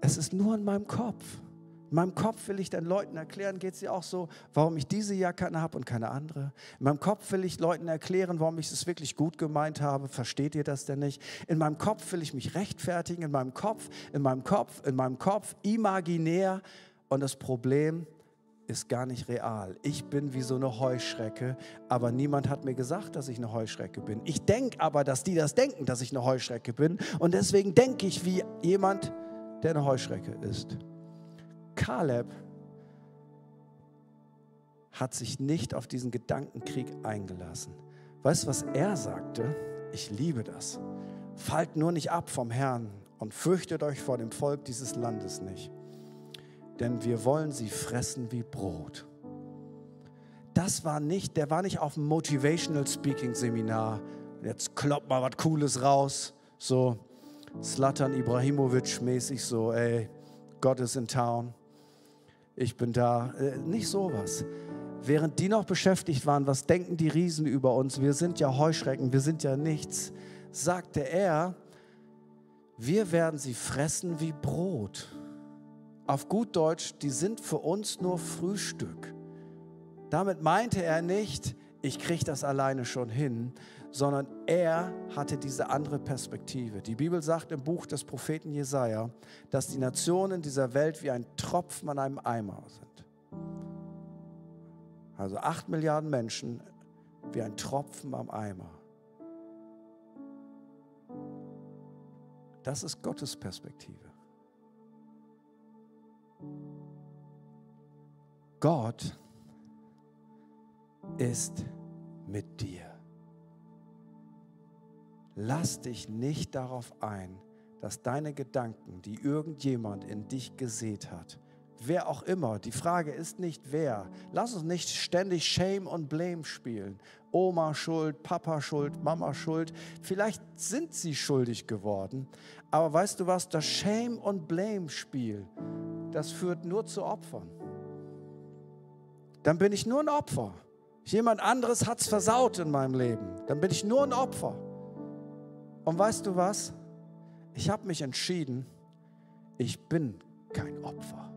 Es ist nur in meinem Kopf. In meinem Kopf will ich den Leuten erklären, geht es dir auch so, warum ich diese Jacke habe und keine andere. In meinem Kopf will ich Leuten erklären, warum ich es wirklich gut gemeint habe. Versteht ihr das denn nicht? In meinem Kopf will ich mich rechtfertigen, in meinem Kopf, in meinem Kopf, in meinem Kopf, imaginär. Und das Problem ist gar nicht real. Ich bin wie so eine Heuschrecke, aber niemand hat mir gesagt, dass ich eine Heuschrecke bin. Ich denke aber, dass die das denken, dass ich eine Heuschrecke bin. Und deswegen denke ich wie jemand, der eine Heuschrecke ist. Kaleb hat sich nicht auf diesen Gedankenkrieg eingelassen. Weißt du, was er sagte? Ich liebe das. Fallt nur nicht ab vom Herrn und fürchtet euch vor dem Volk dieses Landes nicht. Denn wir wollen sie fressen wie Brot. Das war nicht, der war nicht auf dem Motivational Speaking Seminar. Jetzt kloppt mal was Cooles raus. So Slatan Ibrahimovic mäßig so, ey, Gott ist in town ich bin da. Äh, nicht sowas. Während die noch beschäftigt waren, was denken die Riesen über uns? Wir sind ja Heuschrecken, wir sind ja nichts, sagte er, wir werden sie fressen wie Brot. Auf gut Deutsch, die sind für uns nur Frühstück. Damit meinte er nicht, ich kriege das alleine schon hin, sondern er hatte diese andere Perspektive. Die Bibel sagt im Buch des Propheten Jesaja, dass die Nationen dieser Welt wie ein Tropfen an einem Eimer sind. Also acht Milliarden Menschen wie ein Tropfen am Eimer. Das ist Gottes Perspektive. Gott ist mit dir. Lass dich nicht darauf ein, dass deine Gedanken, die irgendjemand in dich gesät hat, wer auch immer, die Frage ist nicht wer. Lass uns nicht ständig Shame und Blame spielen. Oma schuld, Papa schuld, Mama schuld. Vielleicht sind sie schuldig geworden. Aber weißt du was, das Shame und Blame Spiel, das führt nur zu Opfern. Dann bin ich nur ein Opfer. Jemand anderes hat es versaut in meinem Leben. Dann bin ich nur ein Opfer. Und weißt du was? Ich habe mich entschieden, ich bin kein Opfer.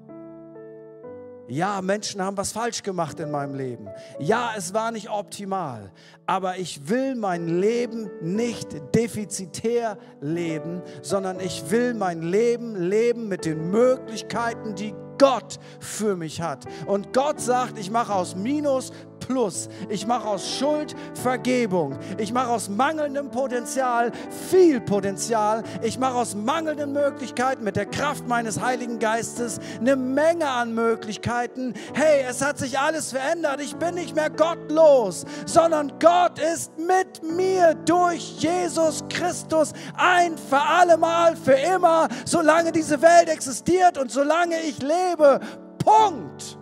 Ja, Menschen haben was falsch gemacht in meinem Leben. Ja, es war nicht optimal. Aber ich will mein Leben nicht defizitär leben, sondern ich will mein Leben leben mit den Möglichkeiten, die Gott für mich hat. Und Gott sagt, ich mache aus Minus Plus. Ich mache aus Schuld Vergebung. Ich mache aus mangelndem Potenzial viel Potenzial. Ich mache aus mangelnden Möglichkeiten mit der Kraft meines Heiligen Geistes eine Menge an Möglichkeiten. Hey, es hat sich alles verändert. Ich bin nicht mehr gottlos, sondern Gott ist mit mir durch Jesus Christus ein für allemal, für immer, solange diese Welt existiert und solange ich lebe lebe. Punkt.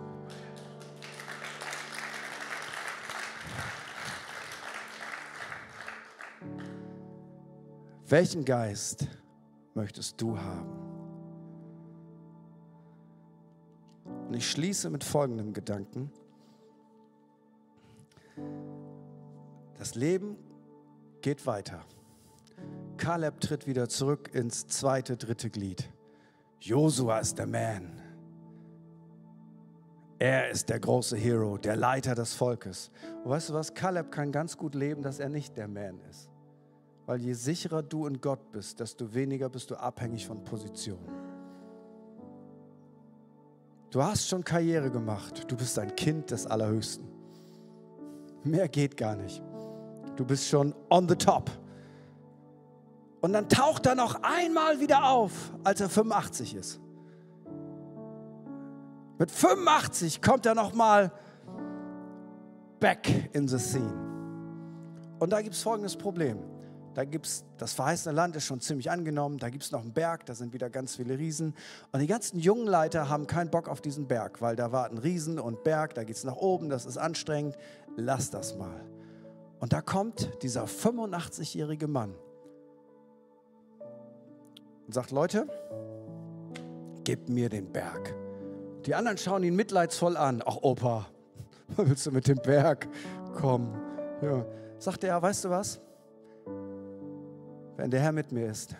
Welchen Geist möchtest du haben? Und ich schließe mit folgendem Gedanken. Das Leben geht weiter. Kaleb tritt wieder zurück ins zweite, dritte Glied. Josua ist der Man. Er ist der große Hero, der Leiter des Volkes. Und weißt du was? Kaleb kann ganz gut leben, dass er nicht der Man ist. Weil je sicherer du in Gott bist, desto weniger bist du abhängig von Position. Du hast schon Karriere gemacht. Du bist ein Kind des Allerhöchsten. Mehr geht gar nicht. Du bist schon on the top. Und dann taucht er noch einmal wieder auf, als er 85 ist. Mit 85 kommt er nochmal back in the scene. Und da gibt es folgendes Problem. Da gibt es, das verheißene Land ist schon ziemlich angenommen, da gibt es noch einen Berg, da sind wieder ganz viele Riesen. Und die ganzen jungen Leiter haben keinen Bock auf diesen Berg, weil da warten Riesen und Berg, da geht es nach oben, das ist anstrengend. Lass das mal. Und da kommt dieser 85-jährige Mann und sagt, Leute, gebt mir den Berg. Die anderen schauen ihn mitleidsvoll an. Ach, Opa, *laughs* willst du mit dem Berg kommen? Ja. Sagt er, weißt du was? Wenn der Herr mit mir ist,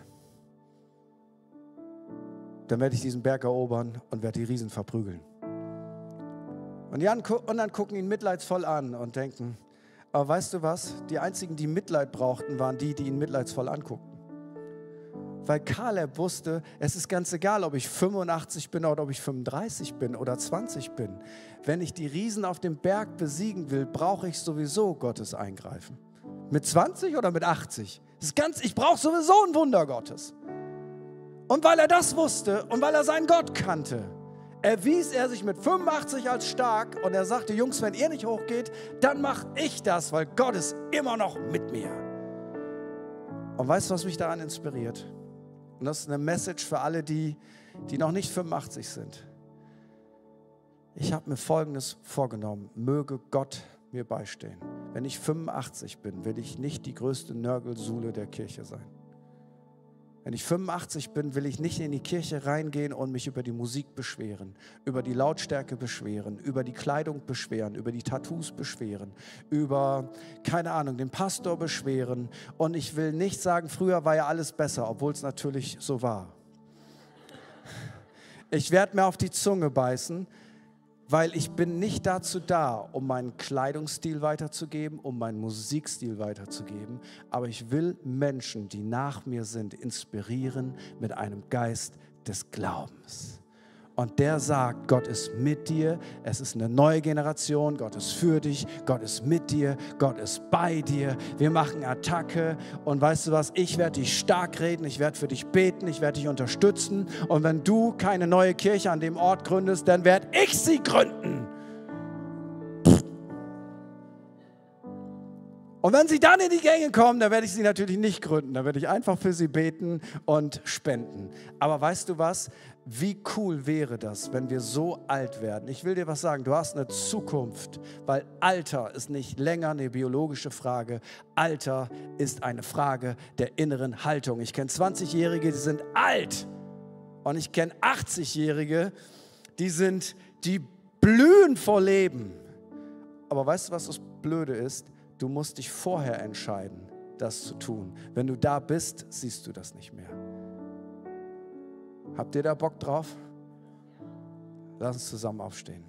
dann werde ich diesen Berg erobern und werde die Riesen verprügeln. Und die anderen gucken ihn mitleidsvoll an und denken, aber weißt du was? Die einzigen, die Mitleid brauchten, waren die, die ihn mitleidsvoll anguckten weil Kaleb wusste, es ist ganz egal, ob ich 85 bin oder ob ich 35 bin oder 20 bin. Wenn ich die Riesen auf dem Berg besiegen will, brauche ich sowieso Gottes Eingreifen. Mit 20 oder mit 80? Ganz, ich brauche sowieso ein Wunder Gottes. Und weil er das wusste und weil er seinen Gott kannte, erwies er sich mit 85 als stark und er sagte, Jungs, wenn ihr nicht hochgeht, dann mache ich das, weil Gott ist immer noch mit mir. Und weißt du, was mich daran inspiriert? Und das ist eine Message für alle, die, die noch nicht 85 sind. Ich habe mir Folgendes vorgenommen. Möge Gott mir beistehen. Wenn ich 85 bin, will ich nicht die größte Nörgelsule der Kirche sein. Wenn ich 85 bin, will ich nicht in die Kirche reingehen und mich über die Musik beschweren, über die Lautstärke beschweren, über die Kleidung beschweren, über die Tattoos beschweren, über, keine Ahnung, den Pastor beschweren. Und ich will nicht sagen, früher war ja alles besser, obwohl es natürlich so war. Ich werde mir auf die Zunge beißen, weil ich bin nicht dazu da, um meinen Kleidungsstil weiterzugeben, um meinen Musikstil weiterzugeben, aber ich will Menschen, die nach mir sind, inspirieren mit einem Geist des Glaubens. Und der sagt, Gott ist mit dir, es ist eine neue Generation, Gott ist für dich, Gott ist mit dir, Gott ist bei dir. Wir machen Attacke und weißt du was, ich werde dich stark reden, ich werde für dich beten, ich werde dich unterstützen. Und wenn du keine neue Kirche an dem Ort gründest, dann werde ich sie gründen. Und wenn sie dann in die Gänge kommen, dann werde ich sie natürlich nicht gründen. Dann werde ich einfach für sie beten und spenden. Aber weißt du was? Wie cool wäre das, wenn wir so alt werden? Ich will dir was sagen, du hast eine Zukunft, weil Alter ist nicht länger eine biologische Frage. Alter ist eine Frage der inneren Haltung. Ich kenne 20-Jährige, die sind alt. Und ich kenne 80-Jährige, die sind, die blühen vor Leben. Aber weißt du, was das Blöde ist? Du musst dich vorher entscheiden, das zu tun. Wenn du da bist, siehst du das nicht mehr. Habt ihr da Bock drauf? Lass uns zusammen aufstehen.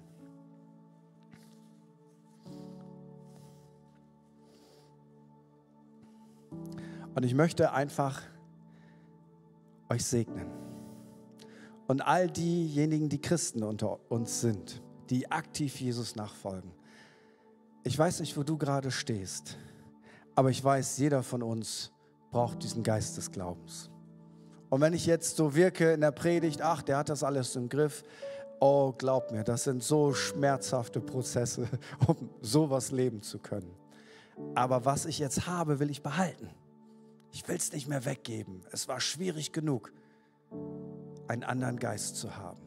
Und ich möchte einfach euch segnen. Und all diejenigen, die Christen unter uns sind, die aktiv Jesus nachfolgen, ich weiß nicht, wo du gerade stehst, aber ich weiß, jeder von uns braucht diesen Geist des Glaubens. Und wenn ich jetzt so wirke in der Predigt, ach, der hat das alles im Griff, oh, glaub mir, das sind so schmerzhafte Prozesse, *laughs* um sowas leben zu können. Aber was ich jetzt habe, will ich behalten. Ich will es nicht mehr weggeben. Es war schwierig genug, einen anderen Geist zu haben.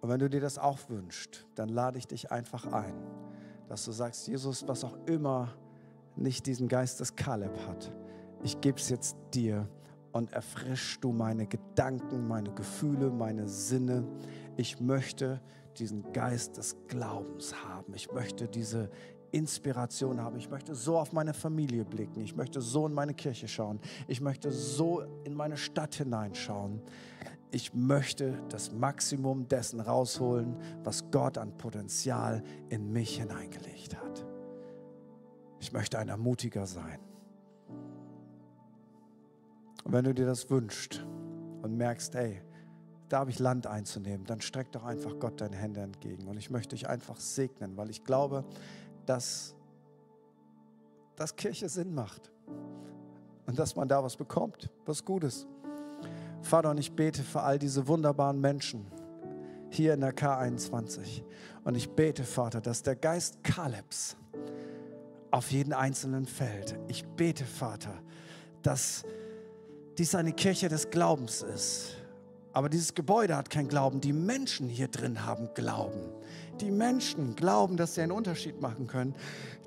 Und wenn du dir das auch wünschst, dann lade ich dich einfach ein dass du sagst, Jesus, was auch immer nicht diesen Geist des Kaleb hat, ich gebe es jetzt dir und erfrischst du meine Gedanken, meine Gefühle, meine Sinne. Ich möchte diesen Geist des Glaubens haben. Ich möchte diese Inspiration haben. Ich möchte so auf meine Familie blicken. Ich möchte so in meine Kirche schauen. Ich möchte so in meine Stadt hineinschauen ich möchte das Maximum dessen rausholen, was Gott an Potenzial in mich hineingelegt hat. Ich möchte ein Ermutiger sein. Und wenn du dir das wünschst und merkst, hey, da habe ich Land einzunehmen, dann streck doch einfach Gott deine Hände entgegen. Und ich möchte dich einfach segnen, weil ich glaube, dass, dass Kirche Sinn macht und dass man da was bekommt, was Gutes. Vater, und ich bete für all diese wunderbaren Menschen hier in der K21. Und ich bete, Vater, dass der Geist Kalebs auf jeden Einzelnen fällt. Ich bete, Vater, dass dies eine Kirche des Glaubens ist. Aber dieses Gebäude hat kein Glauben. Die Menschen hier drin haben Glauben. Die Menschen glauben, dass sie einen Unterschied machen können.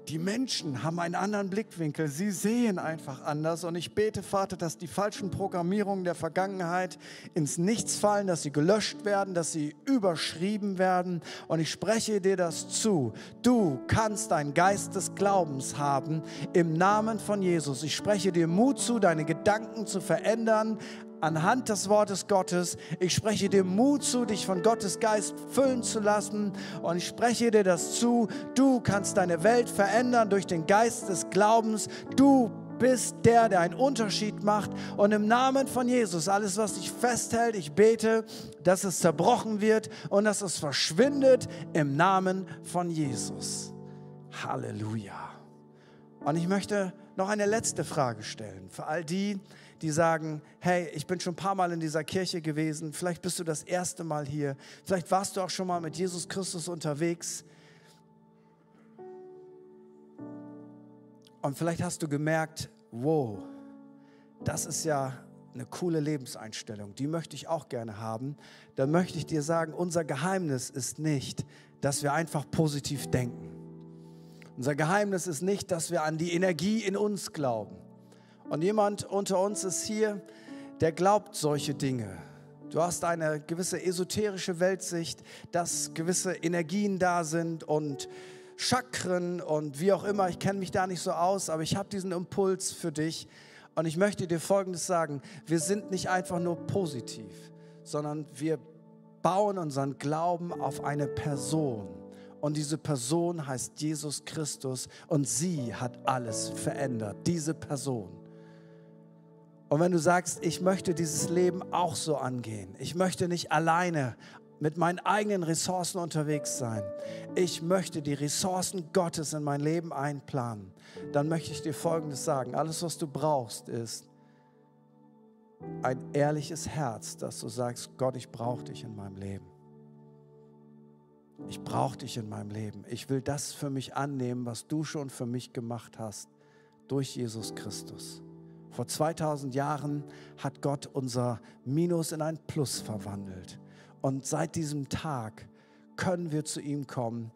Die Menschen haben einen anderen Blickwinkel. Sie sehen einfach anders. Und ich bete, Vater, dass die falschen Programmierungen der Vergangenheit ins Nichts fallen, dass sie gelöscht werden, dass sie überschrieben werden. Und ich spreche dir das zu. Du kannst einen Geist des Glaubens haben im Namen von Jesus. Ich spreche dir Mut zu, deine Gedanken zu verändern, anhand des Wortes Gottes. Ich spreche dir Mut zu, dich von Gottes Geist füllen zu lassen. Und ich spreche dir das zu. Du kannst deine Welt verändern durch den Geist des Glaubens. Du bist der, der einen Unterschied macht. Und im Namen von Jesus, alles, was dich festhält, ich bete, dass es zerbrochen wird und dass es verschwindet im Namen von Jesus. Halleluja. Und ich möchte noch eine letzte Frage stellen für all die, die sagen, hey, ich bin schon ein paar Mal in dieser Kirche gewesen, vielleicht bist du das erste Mal hier, vielleicht warst du auch schon mal mit Jesus Christus unterwegs. Und vielleicht hast du gemerkt, wow, das ist ja eine coole Lebenseinstellung, die möchte ich auch gerne haben. Dann möchte ich dir sagen, unser Geheimnis ist nicht, dass wir einfach positiv denken. Unser Geheimnis ist nicht, dass wir an die Energie in uns glauben. Und jemand unter uns ist hier, der glaubt solche Dinge. Du hast eine gewisse esoterische Weltsicht, dass gewisse Energien da sind und Chakren und wie auch immer. Ich kenne mich da nicht so aus, aber ich habe diesen Impuls für dich. Und ich möchte dir Folgendes sagen. Wir sind nicht einfach nur positiv, sondern wir bauen unseren Glauben auf eine Person. Und diese Person heißt Jesus Christus und sie hat alles verändert. Diese Person. Und wenn du sagst, ich möchte dieses Leben auch so angehen, ich möchte nicht alleine mit meinen eigenen Ressourcen unterwegs sein, ich möchte die Ressourcen Gottes in mein Leben einplanen, dann möchte ich dir Folgendes sagen. Alles, was du brauchst, ist ein ehrliches Herz, dass du sagst, Gott, ich brauche dich in meinem Leben. ich brauche dich in meinem Leben. Ich will das für mich annehmen, was du schon für mich gemacht hast durch Jesus Christus. Vor 2000 Jahren hat Gott unser Minus in ein Plus verwandelt. Und seit diesem Tag können wir zu ihm kommen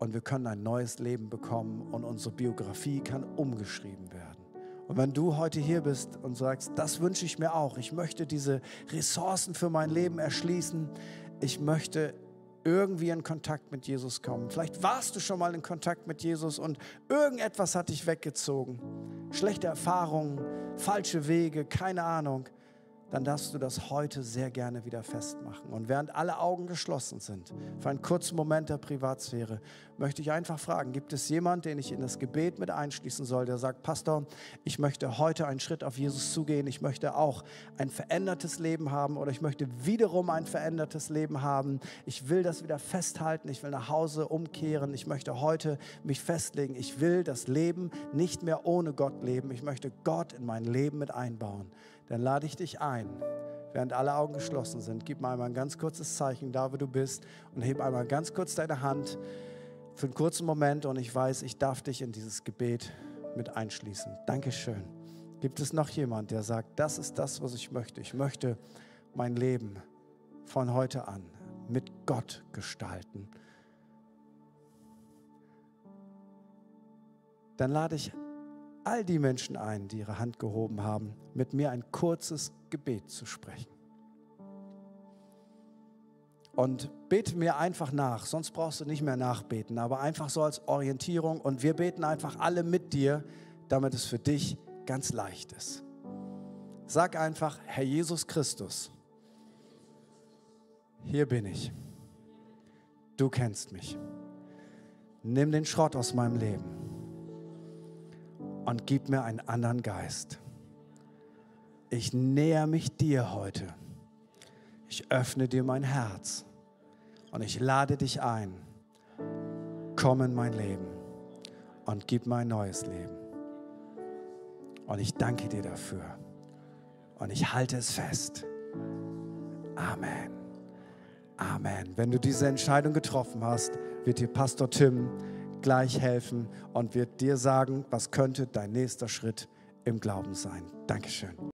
und wir können ein neues Leben bekommen und unsere Biografie kann umgeschrieben werden. Und wenn du heute hier bist und sagst, das wünsche ich mir auch, ich möchte diese Ressourcen für mein Leben erschließen, ich möchte irgendwie in Kontakt mit Jesus kommen. Vielleicht warst du schon mal in Kontakt mit Jesus und irgendetwas hat dich weggezogen. Schlechte Erfahrungen, falsche Wege, keine Ahnung dann darfst du das heute sehr gerne wieder festmachen. Und während alle Augen geschlossen sind, für einen kurzen Moment der Privatsphäre, möchte ich einfach fragen, gibt es jemanden, den ich in das Gebet mit einschließen soll, der sagt, Pastor, ich möchte heute einen Schritt auf Jesus zugehen, ich möchte auch ein verändertes Leben haben oder ich möchte wiederum ein verändertes Leben haben, ich will das wieder festhalten, ich will nach Hause umkehren, ich möchte heute mich festlegen, ich will das Leben nicht mehr ohne Gott leben, ich möchte Gott in mein Leben mit einbauen dann lade ich dich ein, während alle Augen geschlossen sind, gib mir einmal ein ganz kurzes Zeichen, da wo du bist, und heb einmal ganz kurz deine Hand für einen kurzen Moment und ich weiß, ich darf dich in dieses Gebet mit einschließen. Dankeschön. Gibt es noch jemand, der sagt, das ist das, was ich möchte? Ich möchte mein Leben von heute an mit Gott gestalten. Dann lade ich all die Menschen ein, die ihre Hand gehoben haben, mit mir ein kurzes Gebet zu sprechen. Und bete mir einfach nach, sonst brauchst du nicht mehr nachbeten, aber einfach so als Orientierung. Und wir beten einfach alle mit dir, damit es für dich ganz leicht ist. Sag einfach, Herr Jesus Christus, hier bin ich. Du kennst mich. Nimm den Schrott aus meinem Leben und gib mir einen anderen Geist. Ich näher mich dir heute. Ich öffne dir mein Herz und ich lade dich ein. Komm in mein Leben und gib mir ein neues Leben. Und ich danke dir dafür. Und ich halte es fest. Amen. Amen. Wenn du diese Entscheidung getroffen hast, wird dir Pastor Tim gleich helfen und wird dir sagen, was könnte dein nächster Schritt im Glauben sein. Dankeschön.